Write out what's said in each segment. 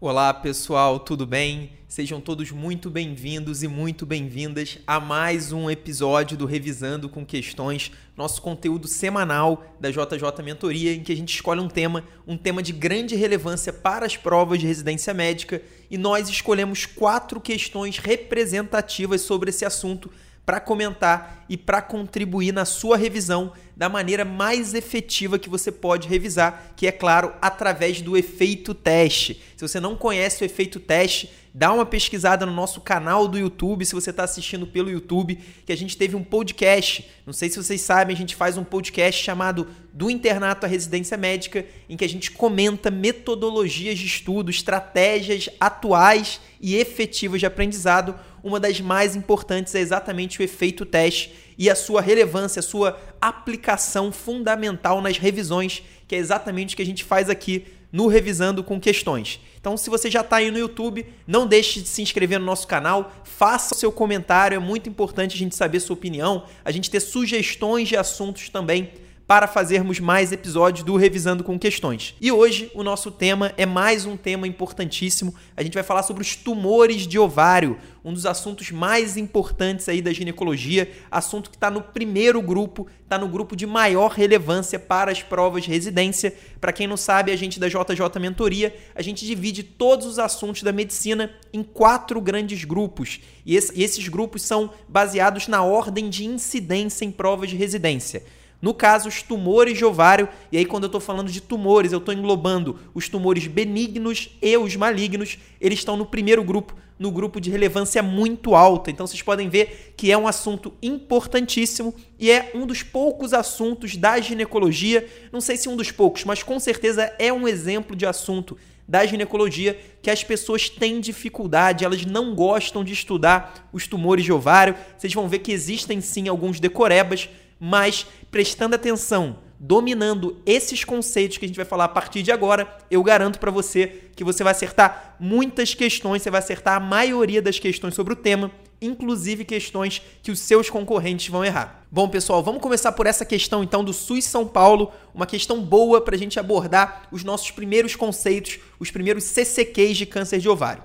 Olá pessoal, tudo bem? Sejam todos muito bem-vindos e muito bem-vindas a mais um episódio do Revisando com Questões, nosso conteúdo semanal da JJ Mentoria, em que a gente escolhe um tema, um tema de grande relevância para as provas de residência médica, e nós escolhemos quatro questões representativas sobre esse assunto para comentar e para contribuir na sua revisão da maneira mais efetiva que você pode revisar, que é claro, através do efeito teste. Se você não conhece o efeito teste, dá uma pesquisada no nosso canal do YouTube, se você está assistindo pelo YouTube, que a gente teve um podcast. Não sei se vocês sabem, a gente faz um podcast chamado Do Internato à Residência Médica, em que a gente comenta metodologias de estudo, estratégias atuais e efetivas de aprendizado uma das mais importantes é exatamente o efeito teste e a sua relevância, a sua aplicação fundamental nas revisões, que é exatamente o que a gente faz aqui no Revisando com Questões. Então, se você já está aí no YouTube, não deixe de se inscrever no nosso canal, faça o seu comentário, é muito importante a gente saber sua opinião, a gente ter sugestões de assuntos também para fazermos mais episódios do Revisando com Questões. E hoje o nosso tema é mais um tema importantíssimo. A gente vai falar sobre os tumores de ovário, um dos assuntos mais importantes aí da ginecologia, assunto que está no primeiro grupo, está no grupo de maior relevância para as provas de residência. Para quem não sabe, a gente da JJ Mentoria, a gente divide todos os assuntos da medicina em quatro grandes grupos. E esses grupos são baseados na ordem de incidência em provas de residência. No caso, os tumores de ovário, e aí quando eu estou falando de tumores, eu estou englobando os tumores benignos e os malignos, eles estão no primeiro grupo, no grupo de relevância muito alta. Então vocês podem ver que é um assunto importantíssimo e é um dos poucos assuntos da ginecologia, não sei se um dos poucos, mas com certeza é um exemplo de assunto da ginecologia que as pessoas têm dificuldade, elas não gostam de estudar os tumores de ovário. Vocês vão ver que existem sim alguns decorebas mas prestando atenção, dominando esses conceitos que a gente vai falar a partir de agora, eu garanto para você que você vai acertar muitas questões, você vai acertar a maioria das questões sobre o tema, inclusive questões que os seus concorrentes vão errar. Bom, pessoal, vamos começar por essa questão então do SUS São Paulo, uma questão boa para a gente abordar os nossos primeiros conceitos, os primeiros CCQs de câncer de ovário.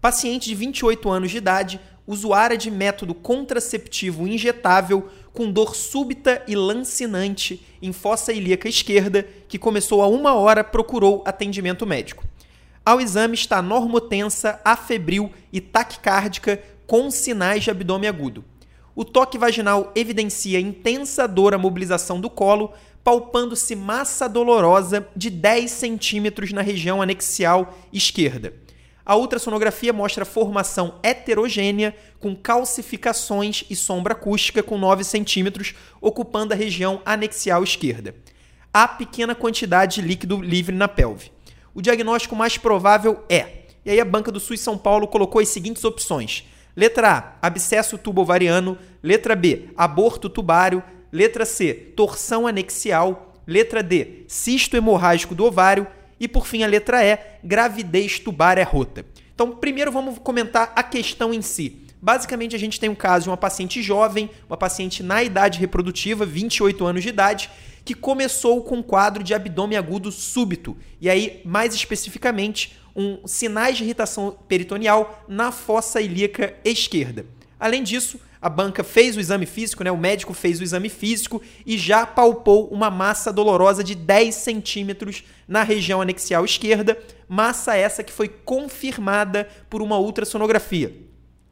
Paciente de 28 anos de idade, usuária de método contraceptivo injetável com dor súbita e lancinante em fossa ilíaca esquerda, que começou a uma hora, procurou atendimento médico. Ao exame está normotensa, afebril e taquicárdica com sinais de abdômen agudo. O toque vaginal evidencia intensa dor à mobilização do colo, palpando-se massa dolorosa de 10 centímetros na região anexial esquerda. A ultrassonografia mostra formação heterogênea com calcificações e sombra acústica com 9 centímetros, ocupando a região anexial esquerda. Há pequena quantidade de líquido livre na pelve. O diagnóstico mais provável é, e aí a banca do SUS São Paulo colocou as seguintes opções: letra A, abscesso tubo-ovariano, letra B, aborto tubário, letra C, torção anexial, letra D, cisto hemorrágico do ovário e por fim, a letra E, gravidez tubária rota. Então, primeiro vamos comentar a questão em si. Basicamente, a gente tem um caso de uma paciente jovem, uma paciente na idade reprodutiva, 28 anos de idade, que começou com um quadro de abdômen agudo súbito. E aí, mais especificamente, um sinais de irritação peritoneal na fossa ilíaca esquerda. Além disso, a banca fez o exame físico, né? o médico fez o exame físico e já palpou uma massa dolorosa de 10 centímetros na região anexial esquerda, massa essa que foi confirmada por uma ultrassonografia.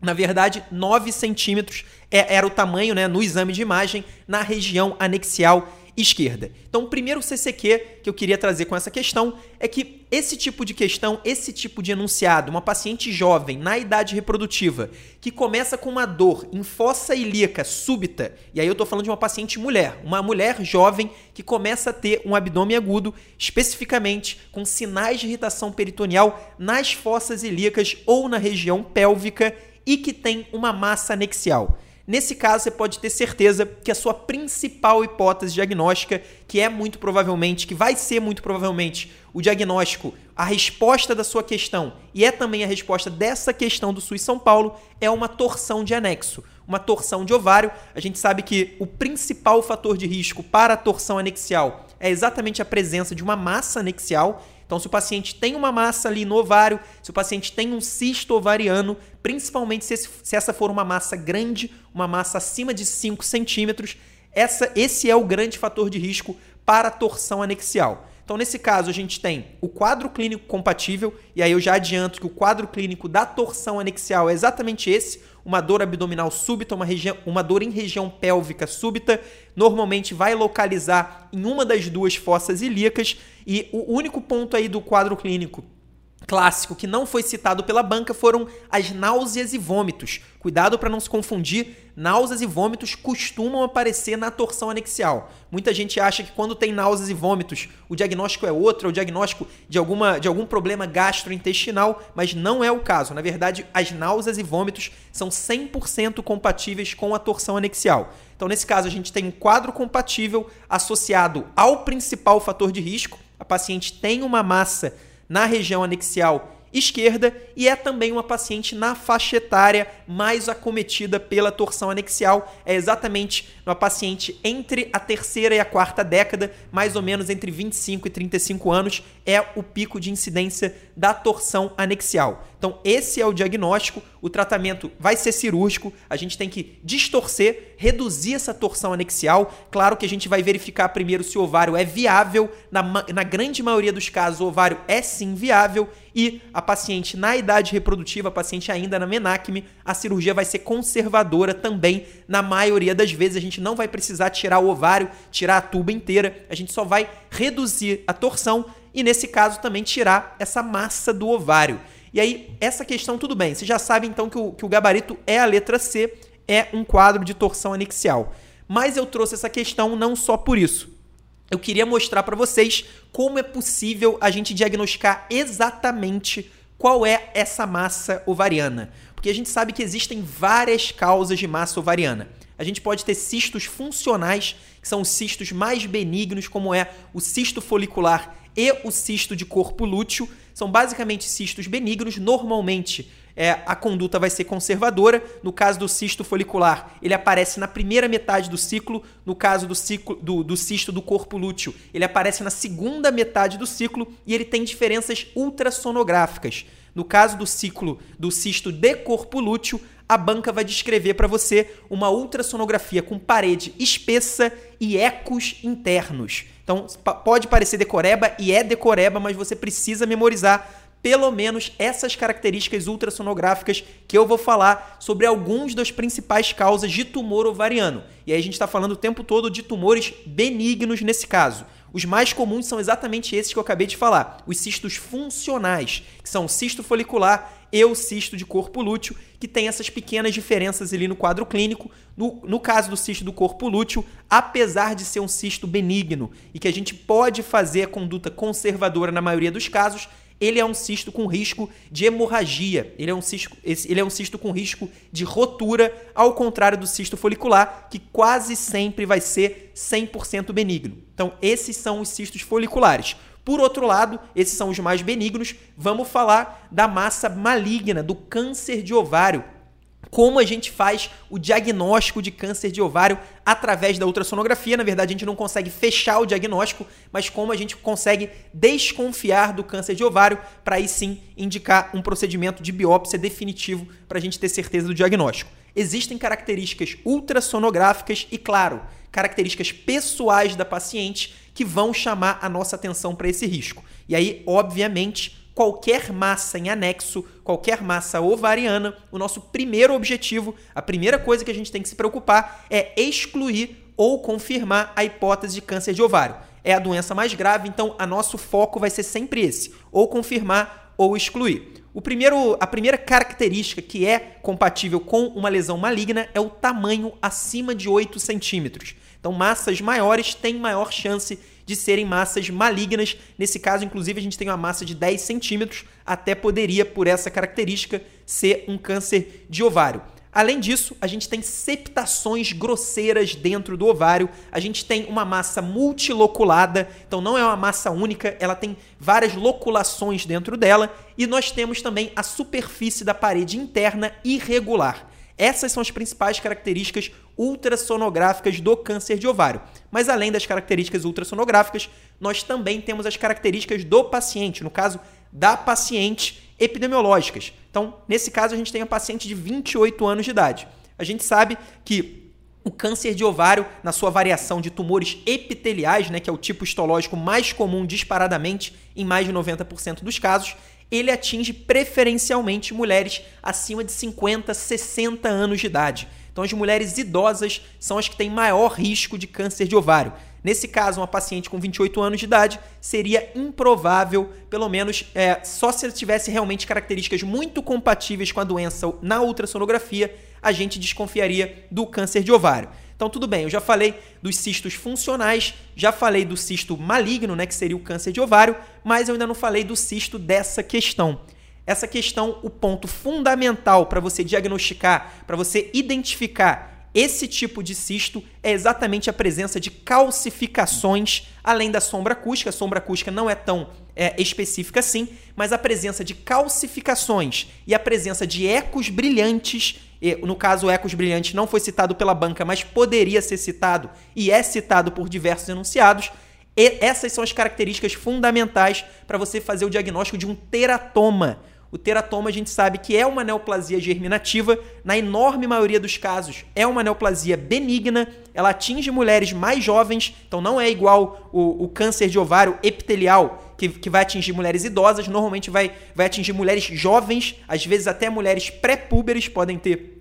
Na verdade, 9 centímetros é, era o tamanho né, no exame de imagem na região anexial esquerda. Então, o primeiro CCQ que eu queria trazer com essa questão é que esse tipo de questão, esse tipo de enunciado, uma paciente jovem na idade reprodutiva que começa com uma dor em fossa ilíaca súbita, e aí eu estou falando de uma paciente mulher, uma mulher jovem que começa a ter um abdômen agudo, especificamente com sinais de irritação peritoneal nas fossas ilíacas ou na região pélvica e que tem uma massa anexial. Nesse caso, você pode ter certeza que a sua principal hipótese diagnóstica, que é muito provavelmente, que vai ser muito provavelmente o diagnóstico, a resposta da sua questão e é também a resposta dessa questão do SUS São Paulo, é uma torção de anexo, uma torção de ovário. A gente sabe que o principal fator de risco para a torção anexial é exatamente a presença de uma massa anexial. Então, se o paciente tem uma massa ali no ovário, se o paciente tem um cisto ovariano, principalmente se, esse, se essa for uma massa grande, uma massa acima de 5 centímetros, essa, esse é o grande fator de risco para a torção anexial. Então, nesse caso, a gente tem o quadro clínico compatível, e aí eu já adianto que o quadro clínico da torção anexial é exatamente esse: uma dor abdominal súbita, uma, uma dor em região pélvica súbita, normalmente vai localizar em uma das duas fossas ilíacas, e o único ponto aí do quadro clínico clássico que não foi citado pela banca foram as náuseas e vômitos. Cuidado para não se confundir, náuseas e vômitos costumam aparecer na torção anexial. Muita gente acha que quando tem náuseas e vômitos, o diagnóstico é outro, é o diagnóstico de, alguma, de algum problema gastrointestinal, mas não é o caso. Na verdade, as náuseas e vômitos são 100% compatíveis com a torção anexial. Então, nesse caso, a gente tem um quadro compatível associado ao principal fator de risco. A paciente tem uma massa na região anexial esquerda e é também uma paciente na faixa etária mais acometida pela torção anexial. É exatamente uma paciente entre a terceira e a quarta década, mais ou menos entre 25 e 35 anos, é o pico de incidência da torção anexial. Então, esse é o diagnóstico. O tratamento vai ser cirúrgico. A gente tem que distorcer, reduzir essa torção anexial. Claro que a gente vai verificar primeiro se o ovário é viável. Na, na grande maioria dos casos, o ovário é sim viável. E a paciente na idade reprodutiva, a paciente ainda na menacme, a cirurgia vai ser conservadora também. Na maioria das vezes, a gente não vai precisar tirar o ovário, tirar a tuba inteira. A gente só vai reduzir a torção e, nesse caso, também tirar essa massa do ovário. E aí, essa questão, tudo bem. Você já sabe então que o, que o gabarito é a letra C, é um quadro de torção anexial. Mas eu trouxe essa questão não só por isso. Eu queria mostrar para vocês como é possível a gente diagnosticar exatamente qual é essa massa ovariana. Porque a gente sabe que existem várias causas de massa ovariana. A gente pode ter cistos funcionais, que são os cistos mais benignos, como é o cisto folicular e o cisto de corpo lúteo. São basicamente cistos benignos, normalmente é, a conduta vai ser conservadora. No caso do cisto folicular, ele aparece na primeira metade do ciclo. No caso do, ciclo, do, do cisto do corpo lúteo, ele aparece na segunda metade do ciclo e ele tem diferenças ultrassonográficas. No caso do ciclo do cisto de corpo lúteo, a banca vai descrever para você uma ultrassonografia com parede espessa e ecos internos. Então, pode parecer decoreba e é decoreba, mas você precisa memorizar pelo menos essas características ultrassonográficas que eu vou falar sobre alguns das principais causas de tumor ovariano. E aí a gente está falando o tempo todo de tumores benignos nesse caso. Os mais comuns são exatamente esses que eu acabei de falar, os cistos funcionais, que são cisto folicular e o cisto de corpo lúteo, que tem essas pequenas diferenças ali no quadro clínico. No, no caso do cisto do corpo lúteo, apesar de ser um cisto benigno e que a gente pode fazer a conduta conservadora na maioria dos casos, ele é um cisto com risco de hemorragia. Ele é um cisto, ele é um cisto com risco de rotura, ao contrário do cisto folicular, que quase sempre vai ser 100% benigno. Então, esses são os cistos foliculares. Por outro lado, esses são os mais benignos. Vamos falar da massa maligna, do câncer de ovário, como a gente faz o diagnóstico de câncer de ovário através da ultrassonografia. Na verdade, a gente não consegue fechar o diagnóstico, mas como a gente consegue desconfiar do câncer de ovário para aí sim indicar um procedimento de biópsia definitivo para a gente ter certeza do diagnóstico. Existem características ultrassonográficas e, claro, características pessoais da paciente que vão chamar a nossa atenção para esse risco. E aí, obviamente, qualquer massa em anexo, qualquer massa ovariana, o nosso primeiro objetivo, a primeira coisa que a gente tem que se preocupar é excluir ou confirmar a hipótese de câncer de ovário. É a doença mais grave, então a nosso foco vai ser sempre esse, ou confirmar ou excluir. O primeiro, a primeira característica que é compatível com uma lesão maligna é o tamanho acima de 8 centímetros. Então, massas maiores têm maior chance de serem massas malignas. Nesse caso, inclusive, a gente tem uma massa de 10 centímetros, até poderia, por essa característica, ser um câncer de ovário. Além disso, a gente tem septações grosseiras dentro do ovário, a gente tem uma massa multiloculada, então não é uma massa única, ela tem várias loculações dentro dela, e nós temos também a superfície da parede interna irregular. Essas são as principais características ultrassonográficas do câncer de ovário. Mas além das características ultrassonográficas, nós também temos as características do paciente, no caso da paciente epidemiológicas. Então, nesse caso, a gente tem a paciente de 28 anos de idade. A gente sabe que o câncer de ovário, na sua variação de tumores epiteliais, né, que é o tipo histológico mais comum disparadamente em mais de 90% dos casos, ele atinge preferencialmente mulheres acima de 50, 60 anos de idade. Então, as mulheres idosas são as que têm maior risco de câncer de ovário. Nesse caso, uma paciente com 28 anos de idade seria improvável, pelo menos é, só se ela tivesse realmente características muito compatíveis com a doença na ultrassonografia, a gente desconfiaria do câncer de ovário. Então, tudo bem, eu já falei dos cistos funcionais, já falei do cisto maligno, né, que seria o câncer de ovário, mas eu ainda não falei do cisto dessa questão. Essa questão, o ponto fundamental para você diagnosticar, para você identificar esse tipo de cisto é exatamente a presença de calcificações, além da sombra acústica. A sombra acústica não é tão é, específica assim, mas a presença de calcificações e a presença de ecos brilhantes. No caso, o ecos brilhante não foi citado pela banca, mas poderia ser citado e é citado por diversos enunciados. E essas são as características fundamentais para você fazer o diagnóstico de um teratoma. O teratoma a gente sabe que é uma neoplasia germinativa, na enorme maioria dos casos é uma neoplasia benigna, ela atinge mulheres mais jovens, então não é igual o, o câncer de ovário epitelial, que, que vai atingir mulheres idosas, normalmente vai, vai atingir mulheres jovens, às vezes até mulheres pré-púberes podem ter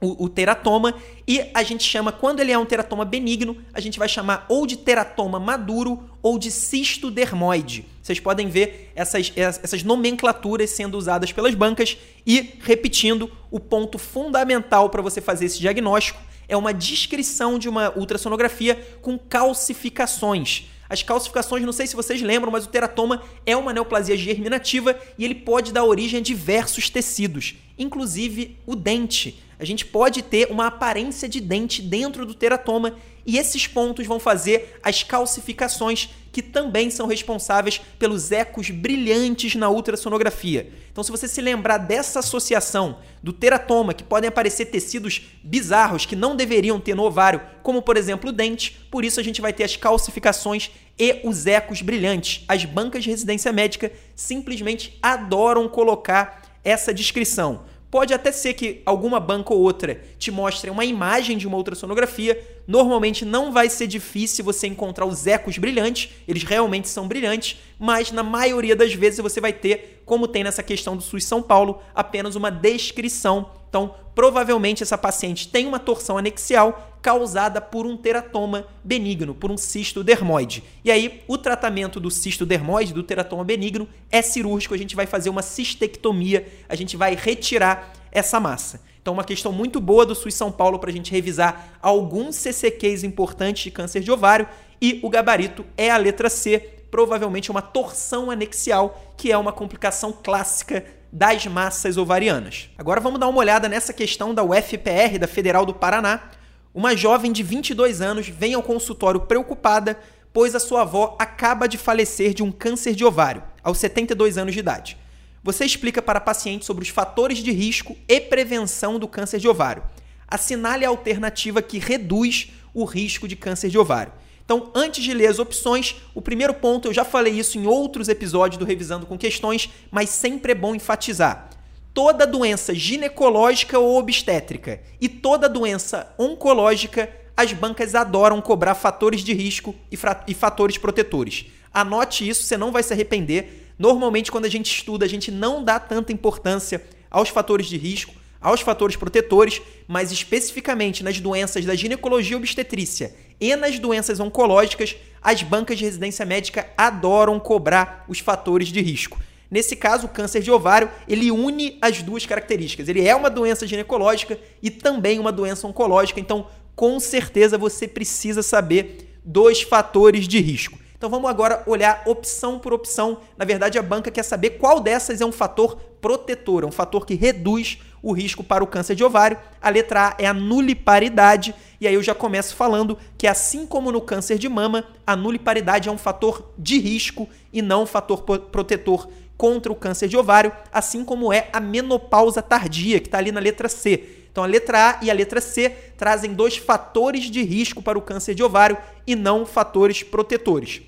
o, o, teratoma e a gente chama, quando ele é um teratoma benigno, a gente vai chamar ou de teratoma maduro ou de cisto dermoide. Vocês podem ver essas, essas nomenclaturas sendo usadas pelas bancas e, repetindo, o ponto fundamental para você fazer esse diagnóstico é uma descrição de uma ultrassonografia com calcificações. As calcificações, não sei se vocês lembram, mas o teratoma é uma neoplasia germinativa e ele pode dar origem a diversos tecidos, inclusive o dente a gente pode ter uma aparência de dente dentro do teratoma e esses pontos vão fazer as calcificações que também são responsáveis pelos ecos brilhantes na ultrassonografia. Então, se você se lembrar dessa associação do teratoma, que podem aparecer tecidos bizarros que não deveriam ter no ovário, como por exemplo o dente, por isso a gente vai ter as calcificações e os ecos brilhantes. As bancas de residência médica simplesmente adoram colocar essa descrição. Pode até ser que alguma banca ou outra te mostre uma imagem de uma ultrassonografia. Normalmente não vai ser difícil você encontrar os ecos brilhantes, eles realmente são brilhantes, mas na maioria das vezes você vai ter, como tem nessa questão do SUS São Paulo, apenas uma descrição. Então, provavelmente essa paciente tem uma torção anexial causada por um teratoma benigno, por um cisto dermoide. E aí, o tratamento do cisto dermoide, do teratoma benigno, é cirúrgico. A gente vai fazer uma cistectomia, a gente vai retirar essa massa. Então, uma questão muito boa do SUS São Paulo para a gente revisar alguns CCQs importantes de câncer de ovário. E o gabarito é a letra C, provavelmente uma torção anexial, que é uma complicação clássica das massas ovarianas. Agora vamos dar uma olhada nessa questão da UFPR, da Federal do Paraná, uma jovem de 22 anos vem ao consultório preocupada, pois a sua avó acaba de falecer de um câncer de ovário, aos 72 anos de idade. Você explica para a paciente sobre os fatores de risco e prevenção do câncer de ovário. Assinale a alternativa que reduz o risco de câncer de ovário. Então, antes de ler as opções, o primeiro ponto, eu já falei isso em outros episódios do Revisando com Questões, mas sempre é bom enfatizar toda doença ginecológica ou obstétrica e toda doença oncológica, as bancas adoram cobrar fatores de risco e, e fatores protetores. Anote isso, você não vai se arrepender. Normalmente, quando a gente estuda, a gente não dá tanta importância aos fatores de risco, aos fatores protetores, mas especificamente nas doenças da ginecologia obstetrícia e nas doenças oncológicas, as bancas de residência médica adoram cobrar os fatores de risco. Nesse caso, o câncer de ovário, ele une as duas características. Ele é uma doença ginecológica e também uma doença oncológica, então com certeza você precisa saber dos fatores de risco. Então vamos agora olhar opção por opção. Na verdade, a banca quer saber qual dessas é um fator protetor, um fator que reduz o risco para o câncer de ovário. A letra A é a nuliparidade, e aí eu já começo falando que assim como no câncer de mama, a nuliparidade é um fator de risco e não um fator protetor contra o câncer de ovário, assim como é a menopausa tardia, que está ali na letra C. Então a letra A e a letra C trazem dois fatores de risco para o câncer de ovário e não fatores protetores.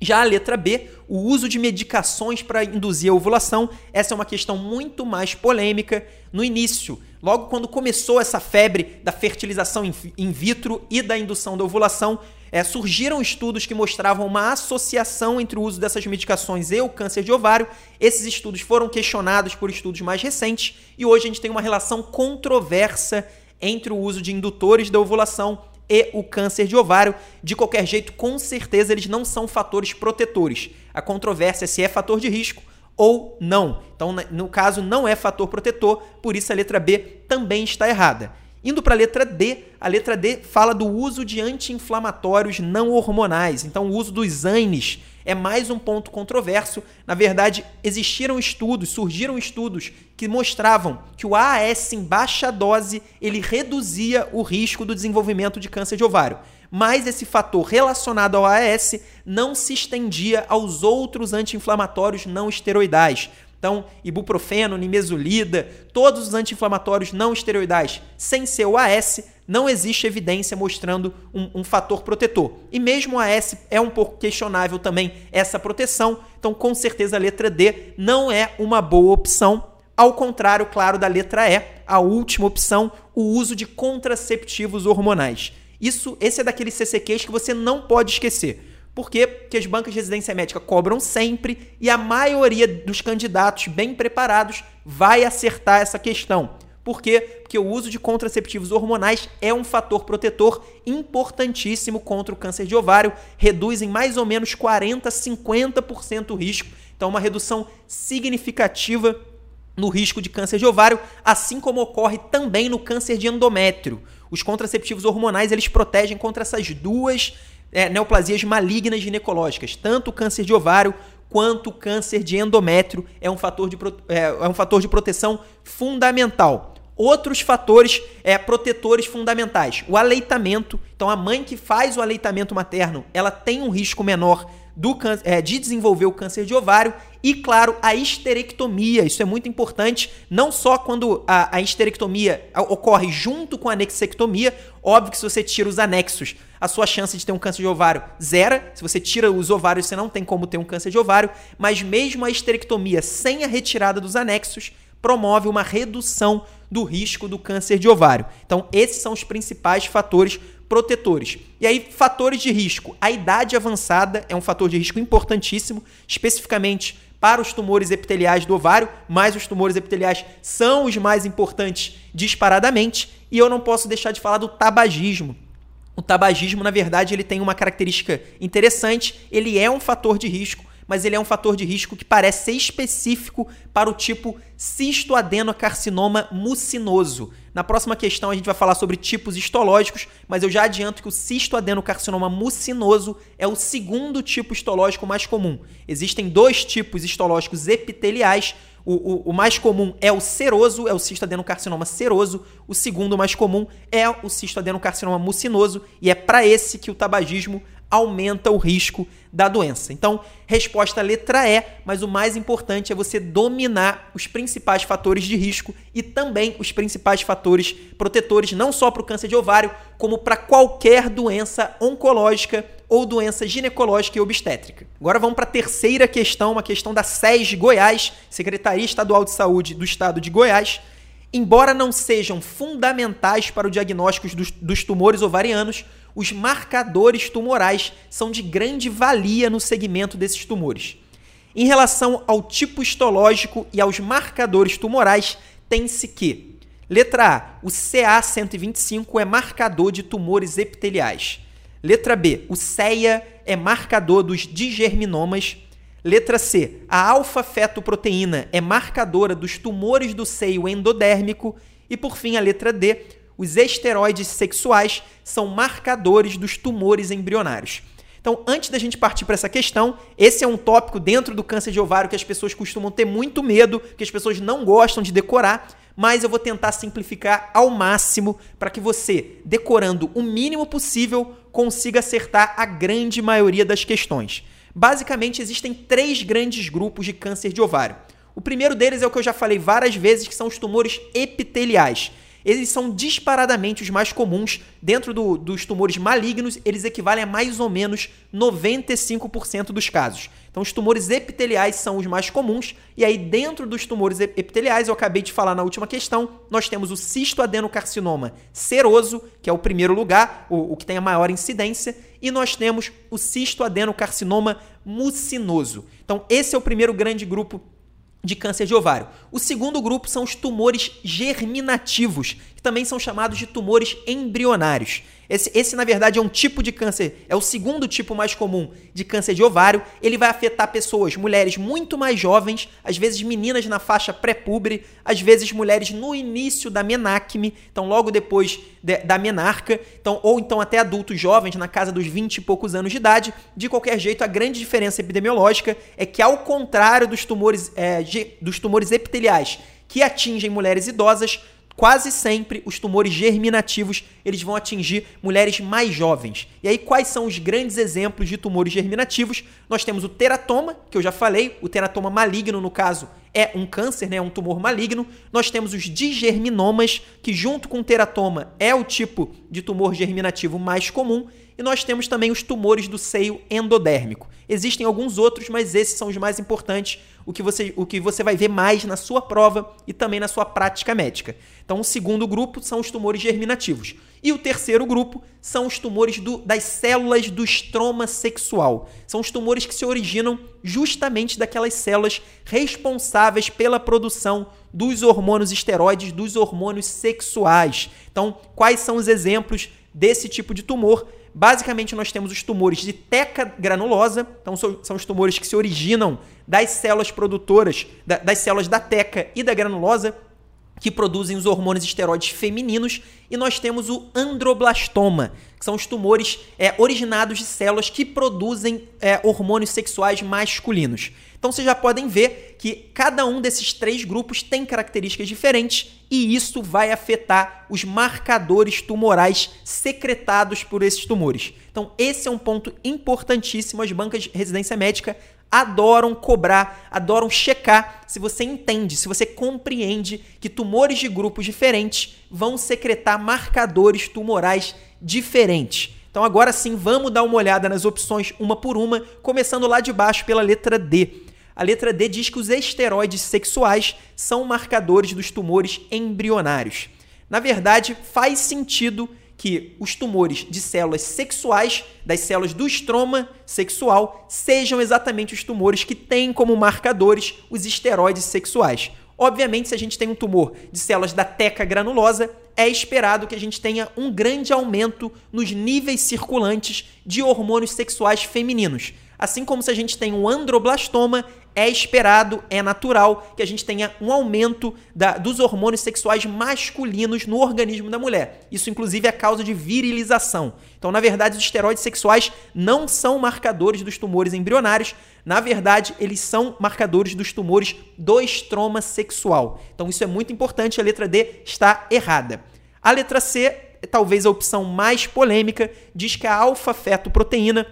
Já a letra B, o uso de medicações para induzir a ovulação, essa é uma questão muito mais polêmica. No início, logo quando começou essa febre da fertilização in vitro e da indução da ovulação, é, surgiram estudos que mostravam uma associação entre o uso dessas medicações e o câncer de ovário. Esses estudos foram questionados por estudos mais recentes e hoje a gente tem uma relação controversa entre o uso de indutores da ovulação e o câncer de ovário. De qualquer jeito, com certeza eles não são fatores protetores. A controvérsia é se é fator de risco ou não. Então, no caso, não é fator protetor, por isso a letra B também está errada. Indo para a letra D, a letra D fala do uso de anti-inflamatórios não hormonais. Então, o uso dos ANES é mais um ponto controverso. Na verdade, existiram estudos, surgiram estudos que mostravam que o AAS em baixa dose ele reduzia o risco do desenvolvimento de câncer de ovário. Mas esse fator relacionado ao AAS não se estendia aos outros anti-inflamatórios não esteroidais, então, ibuprofeno, nimesulida, todos os anti-inflamatórios não esteroidais sem ser o AS, não existe evidência mostrando um, um, fator protetor. E mesmo o AS é um pouco questionável também essa proteção, então com certeza a letra D não é uma boa opção. Ao contrário, claro, da letra E, a última opção, o uso de contraceptivos hormonais. Isso, esse é daqueles CCQs que você não pode esquecer. Por quê? Porque as bancas de residência médica cobram sempre e a maioria dos candidatos bem preparados vai acertar essa questão. Por quê? Porque o uso de contraceptivos hormonais é um fator protetor importantíssimo contra o câncer de ovário, reduz em mais ou menos 40, 50% o risco. Então, uma redução significativa no risco de câncer de ovário, assim como ocorre também no câncer de endométrio. Os contraceptivos hormonais, eles protegem contra essas duas é, neoplasias malignas ginecológicas, tanto o câncer de ovário quanto o câncer de endométrio é um fator de, é, é um fator de proteção fundamental. Outros fatores é, protetores fundamentais. O aleitamento. Então, a mãe que faz o aleitamento materno, ela tem um risco menor do é, de desenvolver o câncer de ovário e, claro, a histerectomia. Isso é muito importante, não só quando a, a histerectomia ocorre junto com a anexectomia. Óbvio que se você tira os anexos, a sua chance de ter um câncer de ovário zera. Se você tira os ovários, você não tem como ter um câncer de ovário. Mas mesmo a histerectomia sem a retirada dos anexos promove uma redução do risco do câncer de ovário. Então, esses são os principais fatores protetores. E aí, fatores de risco. A idade avançada é um fator de risco importantíssimo, especificamente para os tumores epiteliais do ovário, mas os tumores epiteliais são os mais importantes disparadamente. E eu não posso deixar de falar do tabagismo. O tabagismo, na verdade, ele tem uma característica interessante, ele é um fator de risco, mas ele é um fator de risco que parece ser específico para o tipo cistoadenocarcinoma mucinoso. Na próxima questão a gente vai falar sobre tipos histológicos, mas eu já adianto que o cistoadenocarcinoma mucinoso é o segundo tipo histológico mais comum. Existem dois tipos histológicos epiteliais. O, o, o mais comum é o seroso, é o cistoadenocarcinoma seroso. O segundo mais comum é o cistoadenocarcinoma mucinoso. E é para esse que o tabagismo aumenta o risco da doença. Então, resposta letra E, mas o mais importante é você dominar os principais fatores de risco e também os principais fatores protetores, não só para o câncer de ovário, como para qualquer doença oncológica ou doença ginecológica e obstétrica. Agora vamos para a terceira questão, uma questão da SES Goiás, Secretaria Estadual de Saúde do Estado de Goiás. Embora não sejam fundamentais para o diagnóstico dos, dos tumores ovarianos, os marcadores tumorais são de grande valia no segmento desses tumores. Em relação ao tipo histológico e aos marcadores tumorais, tem-se que Letra A, o CA125 é marcador de tumores epiteliais. Letra B, o CEA é marcador dos digerminomas. Letra C, a alfa-fetoproteína é marcadora dos tumores do seio endodérmico. E por fim, a letra D, os esteroides sexuais são marcadores dos tumores embrionários. Então, antes da gente partir para essa questão, esse é um tópico dentro do câncer de ovário que as pessoas costumam ter muito medo, que as pessoas não gostam de decorar, mas eu vou tentar simplificar ao máximo para que você, decorando o mínimo possível, consiga acertar a grande maioria das questões. Basicamente, existem três grandes grupos de câncer de ovário. O primeiro deles é o que eu já falei várias vezes, que são os tumores epiteliais. eles são disparadamente os mais comuns. Dentro do, dos tumores malignos, eles equivalem a mais ou menos 95% dos casos. Então, os tumores epiteliais são os mais comuns. E aí, dentro dos tumores epiteliais, eu acabei de falar na última questão, nós temos o cistoadenocarcinoma seroso, que é o primeiro lugar, o, o que tem a maior incidência, e nós temos o cistoadenocarcinoma mucinoso. Então, esse é o primeiro grande grupo de câncer de ovário. O segundo grupo são os tumores germinativos, também são chamados de tumores embrionários. Esse, esse, na verdade, é um tipo de câncer, é o segundo tipo mais comum de câncer de ovário. Ele vai afetar pessoas, mulheres muito mais jovens, às vezes meninas na faixa pré-pubre, às vezes mulheres no início da menacme, então logo depois de, da menarca, então, ou então até adultos jovens, na casa dos 20 e poucos anos de idade. De qualquer jeito, a grande diferença epidemiológica é que, ao contrário dos tumores, é, dos tumores epiteliais que atingem mulheres idosas, quase sempre os tumores germinativos eles vão atingir mulheres mais jovens. E aí quais são os grandes exemplos de tumores germinativos? Nós temos o teratoma, que eu já falei, o teratoma maligno no caso é um câncer, né, um tumor maligno. Nós temos os digerminomas, que junto com o teratoma é o tipo de tumor germinativo mais comum, e nós temos também os tumores do seio endodérmico. Existem alguns outros, mas esses são os mais importantes, o que você, o que você vai ver mais na sua prova e também na sua prática médica. Então, o segundo grupo são os tumores germinativos. E o terceiro grupo são os tumores do, das células do estroma sexual. São os tumores que se originam justamente daquelas células responsáveis pela produção dos hormônios esteroides, dos hormônios sexuais. Então, quais são os exemplos desse tipo de tumor? Basicamente, nós temos os tumores de teca granulosa, então são os tumores que se originam das células produtoras, das células da teca e da granulosa, que produzem os hormônios esteroides femininos, e nós temos o androblastoma, que são os tumores é, originados de células que produzem é, hormônios sexuais masculinos. Então vocês já podem ver que cada um desses três grupos tem características diferentes e isso vai afetar os marcadores tumorais secretados por esses tumores. Então esse é um ponto importantíssimo. As bancas de residência médica adoram cobrar, adoram checar se você entende, se você compreende que tumores de grupos diferentes vão secretar marcadores tumorais diferentes. Então agora sim, vamos dar uma olhada nas opções uma por uma, começando lá de baixo pela letra D. A letra D diz que os esteroides sexuais são marcadores dos tumores embrionários. Na verdade, faz sentido que os tumores de células sexuais, das células do estroma sexual, sejam exatamente os tumores que têm como marcadores os esteroides sexuais. Obviamente, se a gente tem um tumor de células da teca granulosa, é esperado que a gente tenha um grande aumento nos níveis circulantes de hormônios sexuais femininos. Assim como se a gente tem um androblastoma, é esperado, é natural que a gente tenha um aumento da, dos hormônios sexuais masculinos no organismo da mulher. Isso, inclusive, é causa de virilização. Então, na verdade, os esteroides sexuais não são marcadores dos tumores embrionários. Na verdade, eles são marcadores dos tumores do estroma sexual. Então, isso é muito importante. A letra D está errada. A letra C, talvez a opção mais polêmica, diz que a alfa-fetoproteína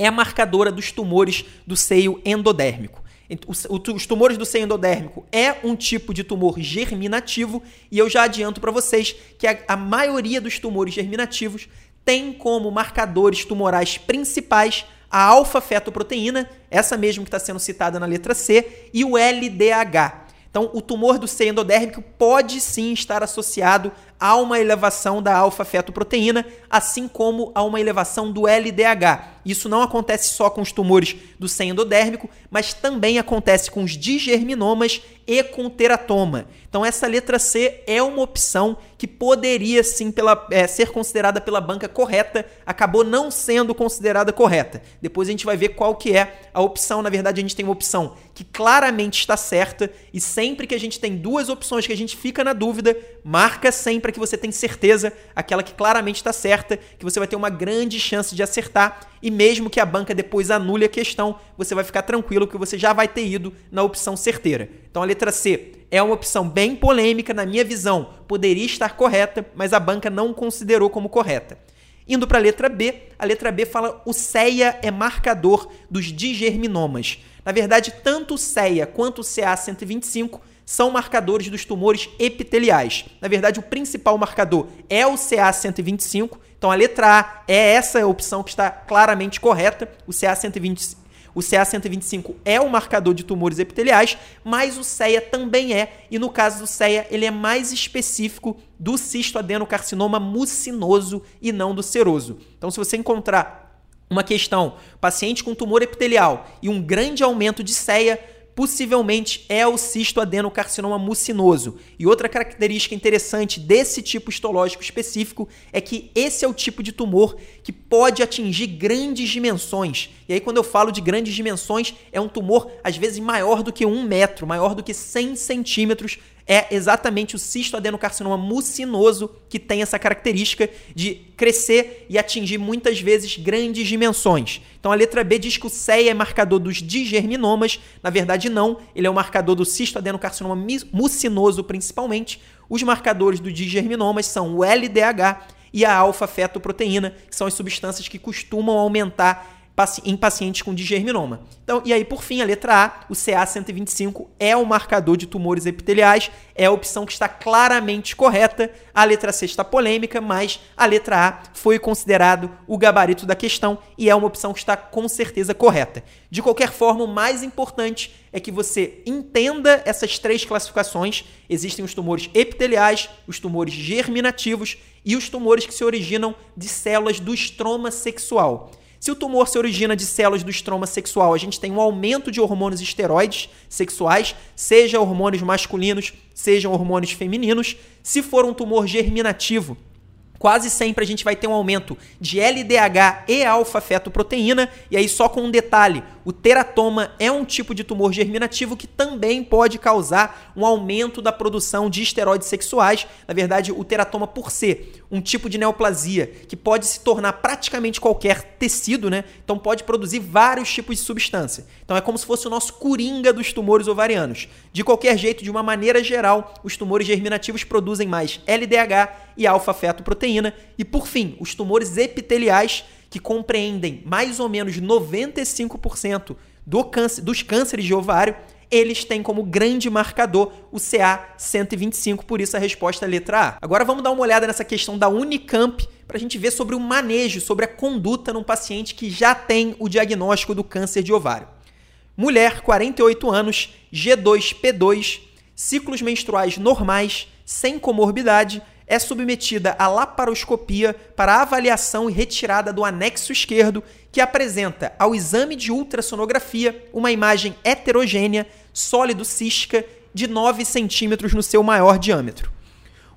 é a marcadora dos tumores do seio endodérmico. Os tumores do seio endodérmico é um tipo de tumor germinativo e eu já adianto para vocês que a, a maioria dos tumores germinativos tem como marcadores tumorais principais a alfa-fetoproteína, essa mesmo que está sendo citada na letra C, e o LDH. Então, o tumor do seio endodérmico pode sim estar associado a uma elevação da alfa-fetoproteína, assim como a uma elevação do LDH. Isso não acontece só com os tumores do seio endodérmico, mas também acontece com os digerminomas e com o teratoma. Então, essa letra C é uma opção que poderia sim pela, é, ser considerada pela banca correta, acabou não sendo considerada correta. Depois a gente vai ver qual que é a opção. Na verdade, a gente tem uma opção que claramente está certa e sempre que a gente tem duas opções que a gente fica na dúvida, marca sempre que você tenha certeza, aquela que claramente está certa, que você vai ter uma grande chance de acertar e mesmo que a banca depois anule a questão, você vai ficar tranquilo que você já vai ter ido na opção certeira. Então a letra C é uma opção bem polêmica na minha visão, poderia estar correta, mas a banca não considerou como correta. Indo para a letra B, a letra B fala o CEA é marcador dos digerminomas. Na verdade, tanto o CEA quanto o CA125 são marcadores dos tumores epiteliais. Na verdade, o principal marcador é o CA125. Então, a letra A é essa opção que está claramente correta. O CA125 o CA125 é o marcador de tumores epiteliais, mas o CEA também é, e no caso do CEA, ele é mais específico do cistoadenocarcinoma mucinoso e não do seroso. Então, se você encontrar uma questão, paciente com tumor epitelial e um grande aumento de CEA, possivelmente é o cisto adenocarcinoma mucinoso. E outra característica interessante desse tipo histológico específico é que esse é o tipo de tumor que pode atingir grandes dimensões. E aí, quando eu falo de grandes dimensões, é um tumor às vezes maior do que um metro, maior do que 100 centímetros é exatamente o cisto adenocarcinoma mucinoso que tem essa característica de crescer e atingir muitas vezes grandes dimensões. Então a letra B diz que o CEA é marcador dos digerminomas, na verdade não, ele é o marcador do cisto adenocarcinoma mucinoso principalmente. Os marcadores do digerminomas são o LDH e a alfa-fetoproteína, que são as substâncias que costumam aumentar em pacientes com digerminoma. Então, e aí, por fim, a letra A, o CA125 é o marcador de tumores epiteliais, é a opção que está claramente correta. A letra C está polêmica, mas a letra A foi considerado o gabarito da questão e é uma opção que está com certeza correta. De qualquer forma, o mais importante é que você entenda essas três classificações. Existem os tumores epiteliais, os tumores germinativos e os tumores que se originam de células do estroma sexual. Se o tumor se origina de células do estroma sexual, a gente tem um aumento de hormônios esteroides sexuais, seja hormônios masculinos, sejam hormônios femininos. Se for um tumor germinativo, quase sempre a gente vai ter um aumento de LDH e alfa-fetoproteína, e aí só com um detalhe, o teratoma é um tipo de tumor germinativo que também pode causar um aumento da produção de esteroides sexuais. Na verdade, o teratoma por ser um tipo de neoplasia que pode se tornar praticamente qualquer tecido, né? Então pode produzir vários tipos de substância. Então é como se fosse o nosso coringa dos tumores ovarianos. De qualquer jeito, de uma maneira geral, os tumores germinativos produzem mais LDH e alfa-fetoproteína. E por fim, os tumores epiteliais, que compreendem mais ou menos 95% do câncer, dos cânceres de ovário, eles têm como grande marcador o CA125, por isso a resposta é letra A. Agora vamos dar uma olhada nessa questão da Unicamp para a gente ver sobre o manejo, sobre a conduta num paciente que já tem o diagnóstico do câncer de ovário. Mulher, 48 anos, G2P2, ciclos menstruais normais, sem comorbidade, é submetida à laparoscopia para avaliação e retirada do anexo esquerdo, que apresenta ao exame de ultrassonografia uma imagem heterogênea, sólido cística, de 9 centímetros no seu maior diâmetro.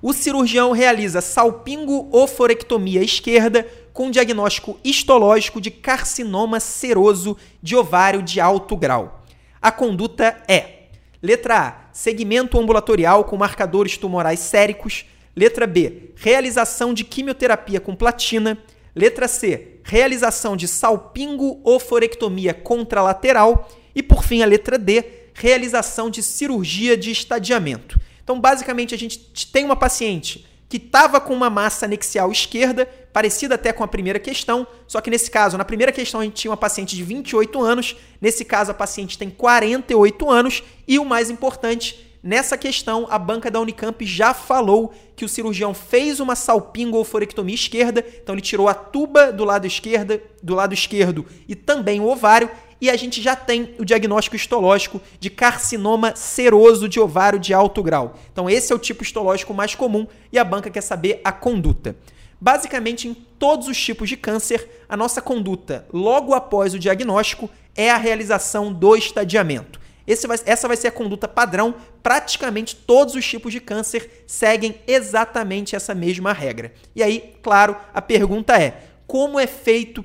O cirurgião realiza salpingo-oforectomia esquerda com diagnóstico histológico de carcinoma seroso de ovário de alto grau. A conduta é: letra A, segmento ambulatorial com marcadores tumorais séricos, Letra B, realização de quimioterapia com platina. Letra C, realização de salpingo-oforectomia contralateral. E por fim, a letra D, realização de cirurgia de estadiamento. Então, basicamente, a gente tem uma paciente que estava com uma massa anexial esquerda, parecida até com a primeira questão, só que nesse caso, na primeira questão a gente tinha uma paciente de 28 anos, nesse caso a paciente tem 48 anos e o mais importante, Nessa questão, a banca da Unicamp já falou que o cirurgião fez uma salpingo-oforectomia esquerda, então ele tirou a tuba do lado esquerdo, do lado esquerdo e também o ovário, e a gente já tem o diagnóstico histológico de carcinoma seroso de ovário de alto grau. Então esse é o tipo histológico mais comum e a banca quer saber a conduta. Basicamente, em todos os tipos de câncer, a nossa conduta logo após o diagnóstico é a realização do estadiamento. Vai, essa vai ser a conduta padrão. Praticamente todos os tipos de câncer seguem exatamente essa mesma regra. E aí, claro, a pergunta é: como é feito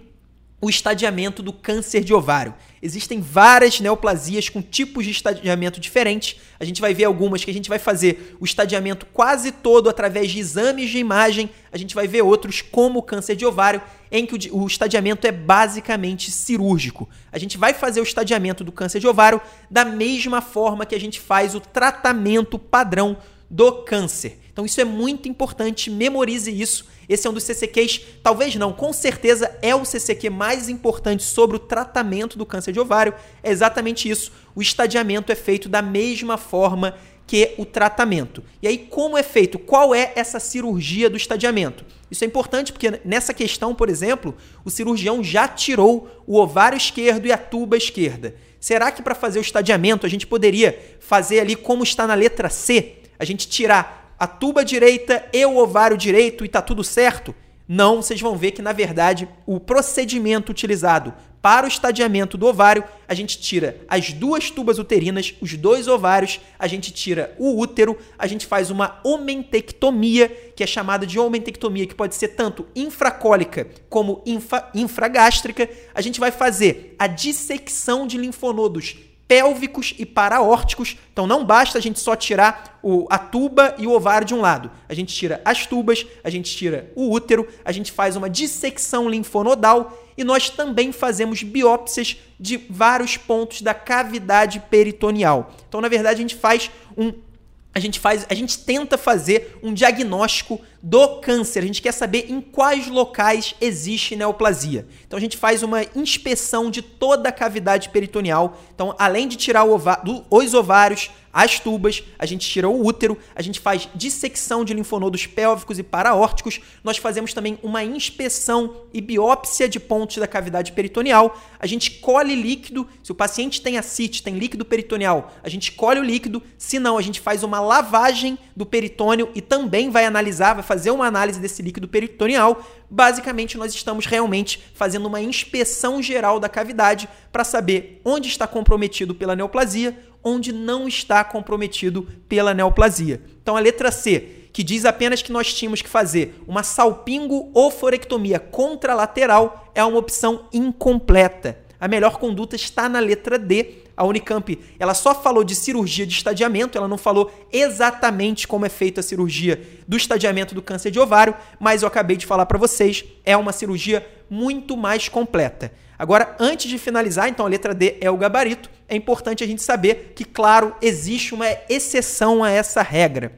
o estadiamento do câncer de ovário? Existem várias neoplasias com tipos de estadiamento diferentes. A gente vai ver algumas que a gente vai fazer o estadiamento quase todo através de exames de imagem. A gente vai ver outros, como o câncer de ovário, em que o estadiamento é basicamente cirúrgico. A gente vai fazer o estadiamento do câncer de ovário da mesma forma que a gente faz o tratamento padrão do câncer. Então isso é muito importante, memorize isso. Esse é um dos CCQs, talvez não, com certeza é o CCQ mais importante sobre o tratamento do câncer de ovário. É exatamente isso. O estadiamento é feito da mesma forma que o tratamento. E aí, como é feito? Qual é essa cirurgia do estadiamento? Isso é importante porque nessa questão, por exemplo, o cirurgião já tirou o ovário esquerdo e a tuba esquerda. Será que para fazer o estadiamento a gente poderia fazer ali como está na letra C? A gente tirar a tuba direita e o ovário direito e tá tudo certo? Não, vocês vão ver que na verdade o procedimento utilizado para o estadiamento do ovário, a gente tira as duas tubas uterinas, os dois ovários, a gente tira o útero, a gente faz uma omentectomia, que é chamada de omentectomia, que pode ser tanto infracólica como infra, infragástrica. A gente vai fazer a dissecção de linfonodos pélvicos e paraórticos. Então não basta a gente só tirar o, a tuba e o ovário de um lado. A gente tira as tubas, a gente tira o útero, a gente faz uma dissecção linfonodal e nós também fazemos biópsias de vários pontos da cavidade peritoneal. Então, na verdade, a gente faz um a gente faz, a gente tenta fazer um diagnóstico do câncer. A gente quer saber em quais locais existe neoplasia. Então a gente faz uma inspeção de toda a cavidade peritoneal. Então, além de tirar do, os ovários, as tubas, a gente tira o útero, a gente faz dissecção de linfonodos pélvicos e paraórticos, nós fazemos também uma inspeção e biópsia de pontos da cavidade peritoneal, a gente colhe líquido, se o paciente tem ascite, tem líquido peritoneal, a gente colhe o líquido, se não, a gente faz uma lavagem do peritônio e também vai analisar, vai fazer uma análise desse líquido peritoneal. Basicamente, nós estamos realmente fazendo uma inspeção geral da cavidade para saber onde está comprometido pela neoplasia, onde não está comprometido pela neoplasia. Então a letra C, que diz apenas que nós tínhamos que fazer uma salpingo ou forectomia contralateral, é uma opção incompleta. A melhor conduta está na letra D. A Unicamp, ela só falou de cirurgia de estadiamento, ela não falou exatamente como é feita a cirurgia do estadiamento do câncer de ovário, mas eu acabei de falar para vocês, é uma cirurgia muito mais completa. Agora, antes de finalizar, então a letra D é o gabarito, é importante a gente saber que, claro, existe uma exceção a essa regra.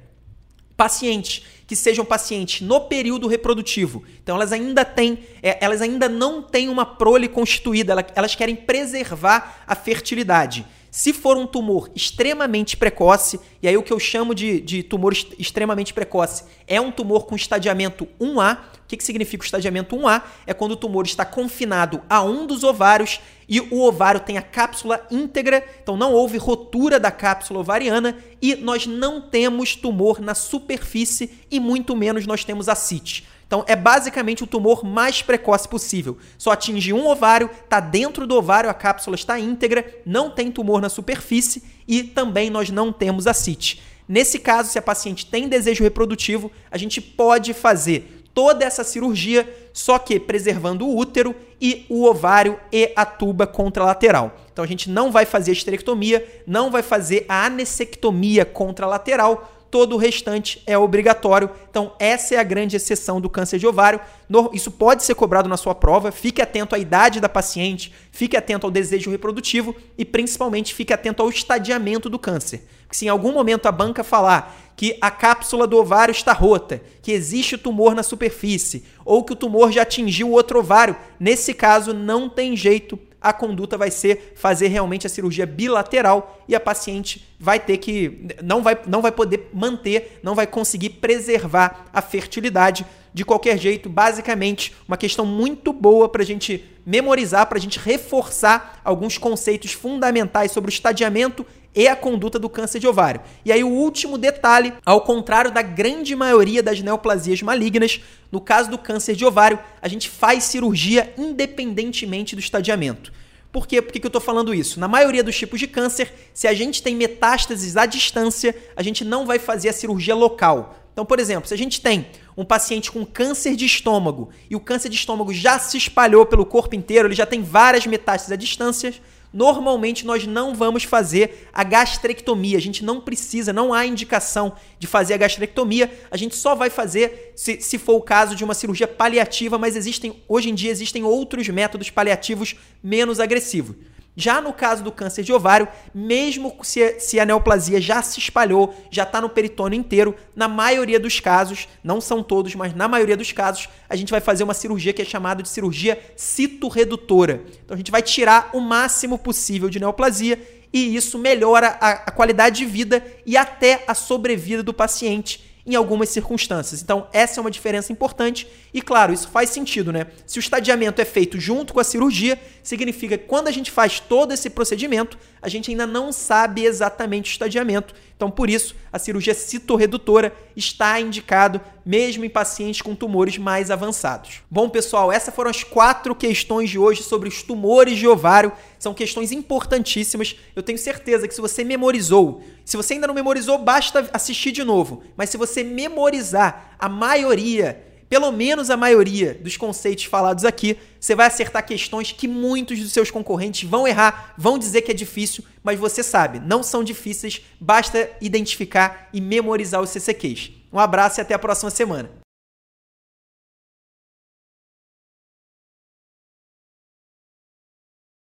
Pacientes que sejam pacientes no período reprodutivo, então elas ainda têm, é, elas ainda não têm uma prole constituída, elas querem preservar a fertilidade. Se for um tumor extremamente precoce, e aí o que eu chamo de, de tumor extremamente precoce é um tumor com estadiamento 1A. O que, que significa o estadiamento 1A? É quando o tumor está confinado a um dos ovários e o ovário tem a cápsula íntegra, então não houve rotura da cápsula ovariana e nós não temos tumor na superfície e muito menos nós temos ascite. Então é basicamente o tumor mais precoce possível. Só atinge um ovário, está dentro do ovário, a cápsula está íntegra, não tem tumor na superfície e também nós não temos ascite. Nesse caso, se a paciente tem desejo reprodutivo, a gente pode fazer toda essa cirurgia, só que preservando o útero e o ovário e a tuba contralateral. Então a gente não vai fazer a esterectomia, não vai fazer a anessectomia contralateral, todo o restante é obrigatório. Então, essa é a grande exceção do câncer de ovário. Isso pode ser cobrado na sua prova. Fique atento à idade da paciente, fique atento ao desejo reprodutivo e, principalmente, fique atento ao estadiamento do câncer. Porque se em algum momento a banca falar que a cápsula do ovário está rota, que existe tumor na superfície, ou que o tumor já atingiu o outro ovário, nesse caso não tem jeito a conduta vai ser fazer realmente a cirurgia bilateral e a paciente vai ter que não vai, não vai poder manter, não vai conseguir preservar a fertilidade de qualquer jeito. Basicamente, uma questão muito boa para a gente memorizar, para a gente reforçar alguns conceitos fundamentais sobre o estadiamento e a conduta do câncer de ovário. E aí o último detalhe, ao contrário da grande maioria das neoplasias malignas, no caso do câncer de ovário, a gente faz cirurgia independentemente do estadiamento. Por quê? Por que eu estou falando isso? Na maioria dos tipos de câncer, se a gente tem metástases à distância, a gente não vai fazer a cirurgia local. Então, por exemplo, se a gente tem um paciente com câncer de estômago e o câncer de estômago já se espalhou pelo corpo inteiro, ele já tem várias metástases à distância, Normalmente nós não vamos fazer a gastrectomia, a gente não precisa, não há indicação de fazer a gastrectomia, a gente só vai fazer se, se for o caso de uma cirurgia paliativa, mas existem hoje em dia existem outros métodos paliativos menos agressivos. Já no caso do câncer de ovário, mesmo se, se a neoplasia já se espalhou, já está no peritônio inteiro, na maioria dos casos, não são todos, mas na maioria dos casos, a gente vai fazer uma cirurgia que é chamada de cirurgia citorredutora. Então a gente vai tirar o máximo possível de neoplasia e isso melhora a, a qualidade de vida e até a sobrevida do paciente em algumas circunstâncias. Então, essa é uma diferença importante e, claro, isso faz sentido, né? Se o estadiamento é feito junto com a cirurgia, significa que quando a gente faz todo esse procedimento, a gente ainda não sabe exatamente o estadiamento. Então, por isso, a cirurgia citorredutora está indicado mesmo em pacientes com tumores mais avançados. Bom, pessoal, essas foram as quatro questões de hoje sobre os tumores de ovário. São questões importantíssimas. Eu tenho certeza que se você memorizou, se você ainda não memorizou, basta assistir de novo. Mas se você memorizar a maioria pelo menos a maioria dos conceitos falados aqui, você vai acertar questões que muitos dos seus concorrentes vão errar, vão dizer que é difícil, mas você sabe, não são difíceis, basta identificar e memorizar os CCQs. Um abraço e até a próxima semana.